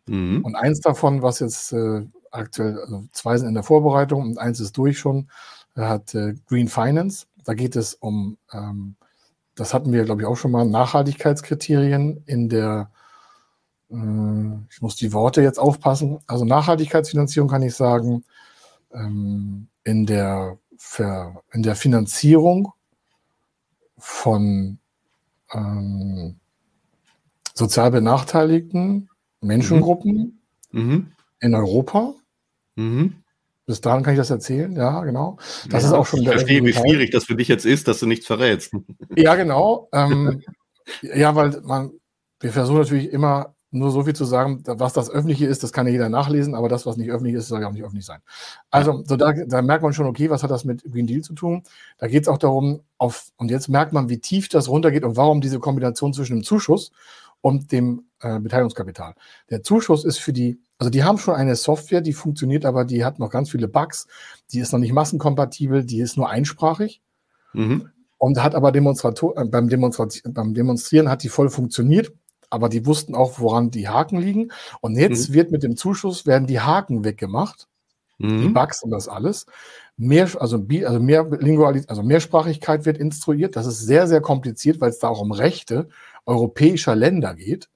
Mhm. Und eins davon, was jetzt äh, aktuell, also zwei sind in der Vorbereitung und eins ist durch schon, hat äh, Green Finance. Da geht es um, ähm, das hatten wir, glaube ich, auch schon mal, Nachhaltigkeitskriterien in der, äh, ich muss die Worte jetzt aufpassen, also Nachhaltigkeitsfinanzierung kann ich sagen, ähm, in, der Ver, in der Finanzierung von ähm, sozial benachteiligten Menschengruppen mhm. mhm. in Europa. Mhm. Bis dahin kann ich das erzählen, ja, genau. Das ja, ist auch schon ich verstehe, wie schwierig das für dich jetzt ist, dass du nichts verrätst. Ja, genau. Ähm, ja, weil man, wir versuchen natürlich immer nur so viel zu sagen, was das Öffentliche ist, das kann ja jeder nachlesen, aber das, was nicht öffentlich ist, soll ja auch nicht öffentlich sein. Also, so da, da merkt man schon, okay, was hat das mit Green Deal zu tun? Da geht es auch darum, auf, und jetzt merkt man, wie tief das runtergeht und warum diese Kombination zwischen dem Zuschuss und dem äh, Beteiligungskapital. Der Zuschuss ist für die, also die haben schon eine Software, die funktioniert, aber die hat noch ganz viele Bugs. Die ist noch nicht massenkompatibel, die ist nur einsprachig. Mhm. Und hat aber Demonstrator, äh, beim, Demonstrat beim Demonstrieren hat die voll funktioniert, aber die wussten auch, woran die Haken liegen. Und jetzt mhm. wird mit dem Zuschuss werden die Haken weggemacht, mhm. die Bugs und das alles. Mehr, also, also mehr Lingualität, also Mehrsprachigkeit wird instruiert. Das ist sehr, sehr kompliziert, weil es da auch um Rechte europäischer Länder geht.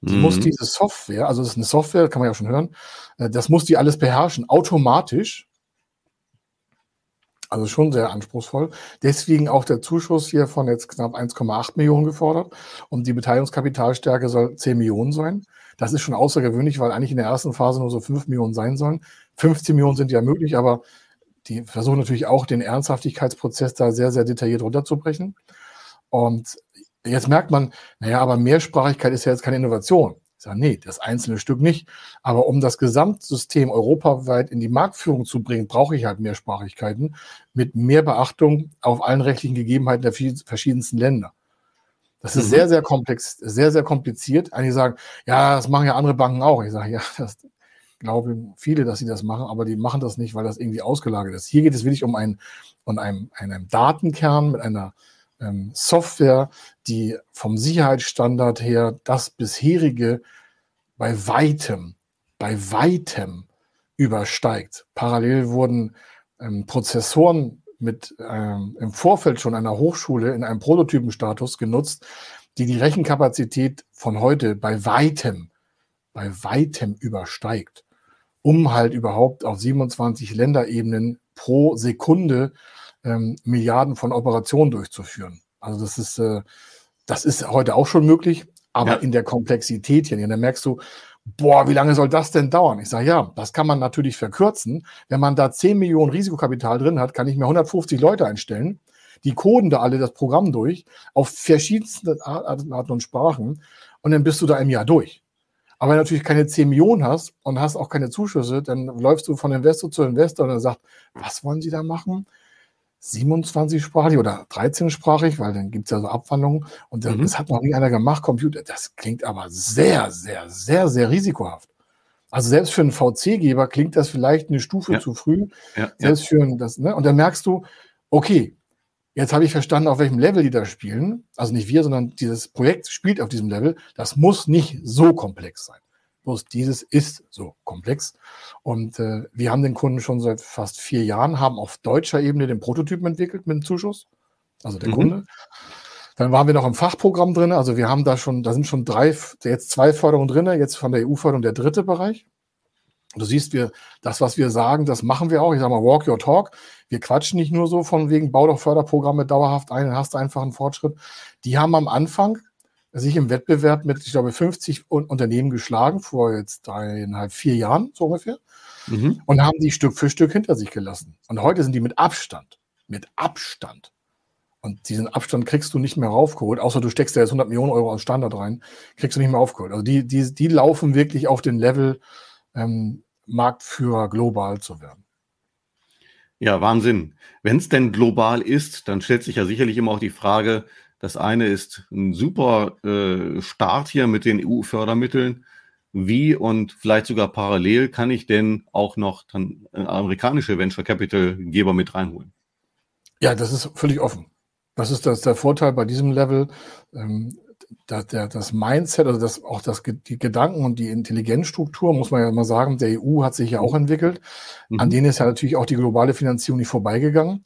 Die mhm. muss diese Software, also das ist eine Software, kann man ja schon hören, äh, das muss die alles beherrschen, automatisch. Also schon sehr anspruchsvoll. Deswegen auch der Zuschuss hier von jetzt knapp 1,8 Millionen gefordert. Und die Beteiligungskapitalstärke soll 10 Millionen sein. Das ist schon außergewöhnlich, weil eigentlich in der ersten Phase nur so 5 Millionen sein sollen. 15 Millionen sind ja möglich, aber die versuchen natürlich auch den Ernsthaftigkeitsprozess da sehr, sehr detailliert runterzubrechen. Und Jetzt merkt man, naja, aber Mehrsprachigkeit ist ja jetzt keine Innovation. Ich sage, nee, das einzelne Stück nicht. Aber um das Gesamtsystem europaweit in die Marktführung zu bringen, brauche ich halt Mehrsprachigkeiten mit mehr Beachtung auf allen rechtlichen Gegebenheiten der verschiedensten Länder. Das ist mhm. sehr, sehr komplex, sehr, sehr kompliziert. Einige sagen, ja, das machen ja andere Banken auch. Ich sage, ja, das glauben viele, dass sie das machen, aber die machen das nicht, weil das irgendwie ausgelagert ist. Hier geht es wirklich um einen, um einen, einen Datenkern mit einer ähm, Software, die vom Sicherheitsstandard her das bisherige bei weitem, bei weitem übersteigt. Parallel wurden ähm, Prozessoren mit ähm, im Vorfeld schon einer Hochschule in einem Prototypenstatus genutzt, die die Rechenkapazität von heute bei weitem, bei weitem übersteigt, um halt überhaupt auf 27 Länderebenen pro Sekunde ähm, Milliarden von Operationen durchzuführen. Also das ist, äh, das ist heute auch schon möglich, aber ja. in der Komplexität hier, da merkst du, boah, wie lange soll das denn dauern? Ich sage, ja, das kann man natürlich verkürzen. Wenn man da 10 Millionen Risikokapital drin hat, kann ich mir 150 Leute einstellen. Die coden da alle das Programm durch auf verschiedenste Arten und Sprachen und dann bist du da im Jahr durch. Aber wenn du natürlich keine 10 Millionen hast und hast auch keine Zuschüsse, dann läufst du von Investor zu Investor und er sagt, was wollen Sie da machen? 27-sprachig oder 13-sprachig, weil dann gibt es ja so Abwandlungen. Und das, mhm. das hat noch nie einer gemacht, Computer. Das klingt aber sehr, sehr, sehr, sehr risikohaft. Also selbst für einen VC-Geber klingt das vielleicht eine Stufe ja. zu früh. Ja, selbst ja. für ein, das, ne? Und dann merkst du, okay, jetzt habe ich verstanden, auf welchem Level die da spielen. Also nicht wir, sondern dieses Projekt spielt auf diesem Level. Das muss nicht so komplex sein. Bloß dieses ist so komplex. Und äh, wir haben den Kunden schon seit fast vier Jahren, haben auf deutscher Ebene den Prototypen entwickelt mit dem Zuschuss. Also der mhm. Kunde. Dann waren wir noch im Fachprogramm drin. Also wir haben da schon, da sind schon drei, jetzt zwei Förderungen drin, jetzt von der EU-Förderung der dritte Bereich. Du siehst, wir, das, was wir sagen, das machen wir auch. Ich sage mal, walk your talk. Wir quatschen nicht nur so von wegen, bau doch Förderprogramme dauerhaft ein, hast einfach einen Fortschritt. Die haben am Anfang sich im Wettbewerb mit, ich glaube, 50 Unternehmen geschlagen, vor jetzt dreieinhalb, vier Jahren so ungefähr, mhm. und haben die Stück für Stück hinter sich gelassen. Und heute sind die mit Abstand, mit Abstand. Und diesen Abstand kriegst du nicht mehr raufgeholt, außer du steckst da jetzt 100 Millionen Euro als Standard rein, kriegst du nicht mehr aufgeholt. Also die, die, die laufen wirklich auf den Level, ähm, Marktführer global zu werden. Ja, Wahnsinn. Wenn es denn global ist, dann stellt sich ja sicherlich immer auch die Frage, das eine ist ein super äh, Start hier mit den EU-Fördermitteln. Wie und vielleicht sogar parallel kann ich denn auch noch dann äh, amerikanische Venture Capital Geber mit reinholen? Ja, das ist völlig offen. Das ist das, der Vorteil bei diesem Level. Ähm, das, der, das Mindset, also das, auch das, die Gedanken und die Intelligenzstruktur, muss man ja mal sagen, der EU hat sich ja auch entwickelt. Mhm. An denen ist ja natürlich auch die globale Finanzierung nicht vorbeigegangen.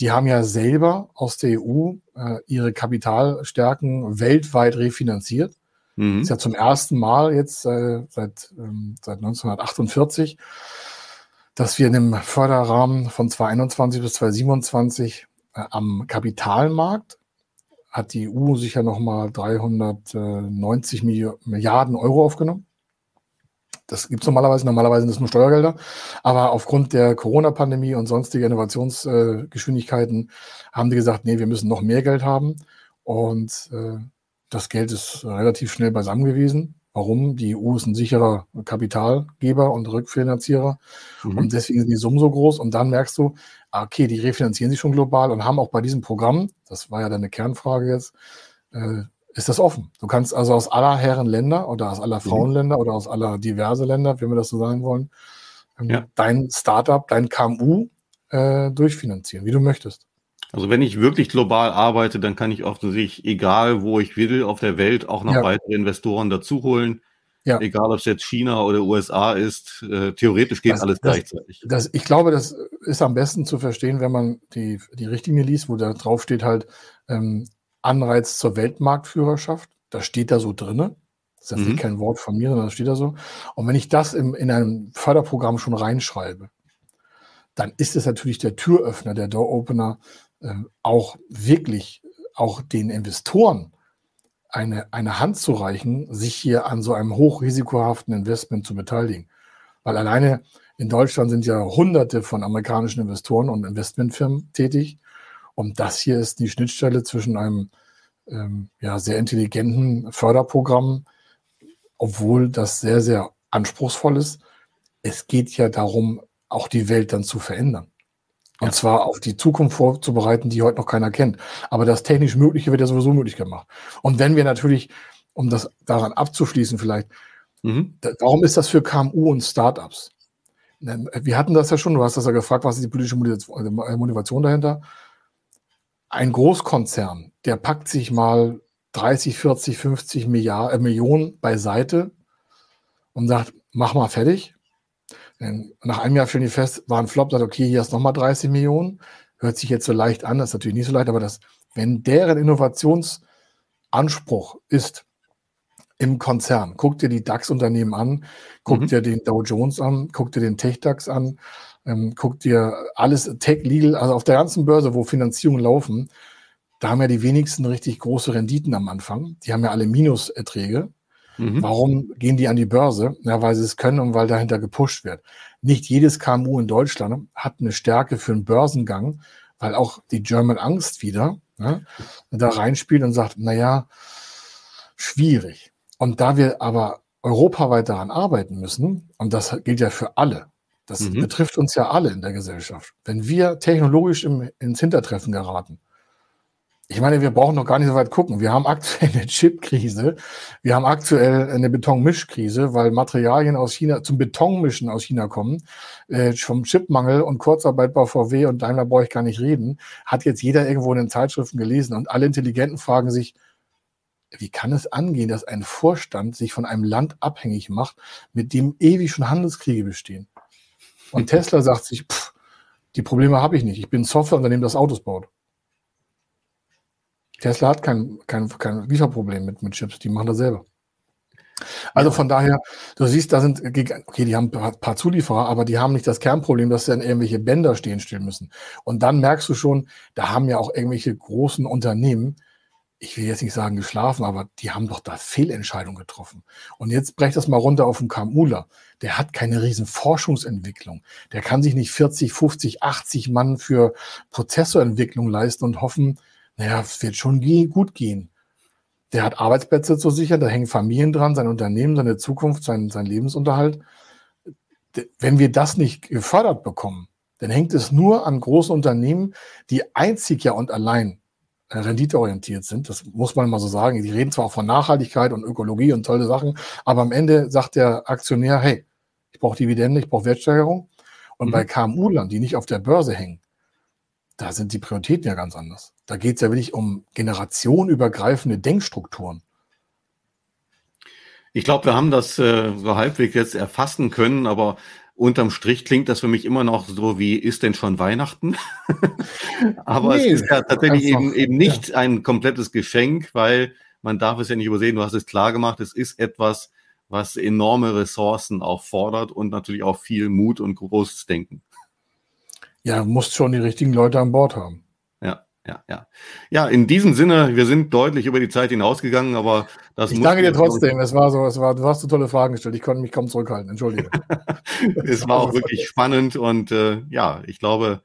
Die haben ja selber aus der EU äh, ihre Kapitalstärken weltweit refinanziert. Mhm. Das ist ja zum ersten Mal jetzt äh, seit, ähm, seit 1948, dass wir in dem Förderrahmen von 2021 bis 2027 äh, am Kapitalmarkt hat die EU sicher nochmal 390 Milliarden Euro aufgenommen. Das gibt es normalerweise. Normalerweise sind es nur Steuergelder. Aber aufgrund der Corona-Pandemie und sonstiger Innovationsgeschwindigkeiten äh, haben die gesagt, nee, wir müssen noch mehr Geld haben. Und äh, das Geld ist relativ schnell beisammen gewesen. Warum? Die EU ist ein sicherer Kapitalgeber und Rückfinanzierer. Mhm. Und deswegen sind die Summen so groß. Und dann merkst du, okay, die refinanzieren sich schon global und haben auch bei diesem Programm, das war ja deine Kernfrage jetzt, äh, ist das offen. Du kannst also aus aller Herren Länder oder aus aller mhm. Frauenländer oder aus aller diverse Länder, wenn wir das so sagen wollen, ähm, ja. dein Startup, dein KMU äh, durchfinanzieren, wie du möchtest. Also wenn ich wirklich global arbeite, dann kann ich offensichtlich, egal wo ich will, auf der Welt auch noch ja. weitere Investoren dazu holen. Ja. Egal, ob es jetzt China oder USA ist, äh, theoretisch geht das, alles das, gleichzeitig. Das, ich glaube, das ist am besten zu verstehen, wenn man die, die Richtlinie liest, wo da drauf steht halt, ähm, Anreiz zur Weltmarktführerschaft. Das steht da so drinne. Das ist mhm. nicht kein Wort von mir, sondern das steht da so. Und wenn ich das im, in einem Förderprogramm schon reinschreibe, dann ist es natürlich der Türöffner, der Door-Opener, äh, auch wirklich auch den Investoren eine, eine Hand zu reichen, sich hier an so einem hochrisikohaften Investment zu beteiligen. Weil alleine in Deutschland sind ja hunderte von amerikanischen Investoren und Investmentfirmen tätig. Und das hier ist die Schnittstelle zwischen einem ähm, ja, sehr intelligenten Förderprogramm, obwohl das sehr, sehr anspruchsvoll ist. Es geht ja darum, auch die Welt dann zu verändern. Und ja. zwar auf die Zukunft vorzubereiten, die heute noch keiner kennt. Aber das technisch Mögliche wird ja sowieso möglich gemacht. Und wenn wir natürlich, um das daran abzuschließen vielleicht, mhm. warum ist das für KMU und Startups? Wir hatten das ja schon, du hast das ja gefragt, was ist die politische Motivation dahinter? Ein Großkonzern, der packt sich mal 30, 40, 50 Milliarden, äh, Millionen beiseite und sagt, mach mal fertig. Denn nach einem Jahr stellen die fest, war ein Flop, sagt, okay, hier ist nochmal 30 Millionen. Hört sich jetzt so leicht an, das ist natürlich nicht so leicht, aber das, wenn deren Innovationsanspruch ist im Konzern, guck dir die DAX-Unternehmen an, guck mhm. dir den Dow Jones an, guck dir den Tech-DAX an, ähm, guck dir alles Tech Legal, also auf der ganzen Börse, wo Finanzierungen laufen, da haben ja die wenigsten richtig große Renditen am Anfang. Die haben ja alle Minuserträge. Mhm. Warum gehen die an die Börse? Ja, weil sie es können und weil dahinter gepusht wird. Nicht jedes KMU in Deutschland hat eine Stärke für einen Börsengang, weil auch die German Angst wieder ne, da reinspielt und sagt, naja, schwierig. Und da wir aber europaweit daran arbeiten müssen, und das gilt ja für alle, das mhm. betrifft uns ja alle in der Gesellschaft. Wenn wir technologisch im, ins Hintertreffen geraten, ich meine, wir brauchen noch gar nicht so weit gucken. Wir haben aktuell eine Chipkrise. Wir haben aktuell eine Betonmischkrise, weil Materialien aus China zum Betonmischen aus China kommen. Äh, vom Chipmangel und Kurzarbeit bei VW und Daimler brauche ich gar nicht reden. Hat jetzt jeder irgendwo in den Zeitschriften gelesen und alle Intelligenten fragen sich, wie kann es angehen, dass ein Vorstand sich von einem Land abhängig macht, mit dem ewig schon Handelskriege bestehen? Und Tesla sagt sich, pff, die Probleme habe ich nicht. Ich bin ein Softwareunternehmen, das Autos baut. Tesla hat kein, kein, kein Lieferproblem mit, mit Chips, die machen das selber. Also von daher, du siehst, da sind, okay, die haben ein paar Zulieferer, aber die haben nicht das Kernproblem, dass dann irgendwelche Bänder stehen stehen müssen. Und dann merkst du schon, da haben ja auch irgendwelche großen Unternehmen ich will jetzt nicht sagen geschlafen, aber die haben doch da Fehlentscheidungen getroffen. Und jetzt brecht das mal runter auf den Kamula. Der hat keine riesen Forschungsentwicklung. Der kann sich nicht 40, 50, 80 Mann für Prozessorentwicklung leisten und hoffen, naja, es wird schon gut gehen. Der hat Arbeitsplätze zu sichern, da hängen Familien dran, sein Unternehmen, seine Zukunft, sein, sein Lebensunterhalt. Wenn wir das nicht gefördert bekommen, dann hängt es nur an großen Unternehmen, die einzig ja und allein renditeorientiert sind. Das muss man mal so sagen. Die reden zwar auch von Nachhaltigkeit und Ökologie und tolle Sachen, aber am Ende sagt der Aktionär, hey, ich brauche Dividende, ich brauche Wertsteigerung. Und mhm. bei KMU-Lern, die nicht auf der Börse hängen, da sind die Prioritäten ja ganz anders. Da geht es ja wirklich um generationenübergreifende Denkstrukturen. Ich glaube, wir haben das äh, so halbwegs jetzt erfassen können, aber unterm Strich klingt das für mich immer noch so wie, ist denn schon Weihnachten? Aber nee, es ist ja tatsächlich eben, eben nicht ja. ein komplettes Geschenk, weil man darf es ja nicht übersehen, du hast es klar gemacht, es ist etwas, was enorme Ressourcen auch fordert und natürlich auch viel Mut und großes Denken. Ja, du musst schon die richtigen Leute an Bord haben ja, ja. Ja, in diesem Sinne, wir sind deutlich über die Zeit hinausgegangen, aber das Ich danke dir trotzdem. Es war so, es war, du hast so tolle Fragen gestellt. Ich konnte mich kaum zurückhalten. Entschuldige. es war auch wirklich spannend und äh, ja, ich glaube,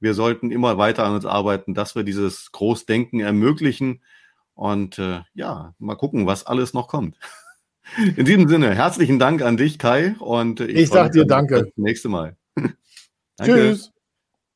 wir sollten immer weiter an uns arbeiten, dass wir dieses Großdenken ermöglichen und äh, ja, mal gucken, was alles noch kommt. In diesem Sinne, herzlichen Dank an dich, Kai. Und ich, ich sage dir danke. Das nächste Mal. Tschüss.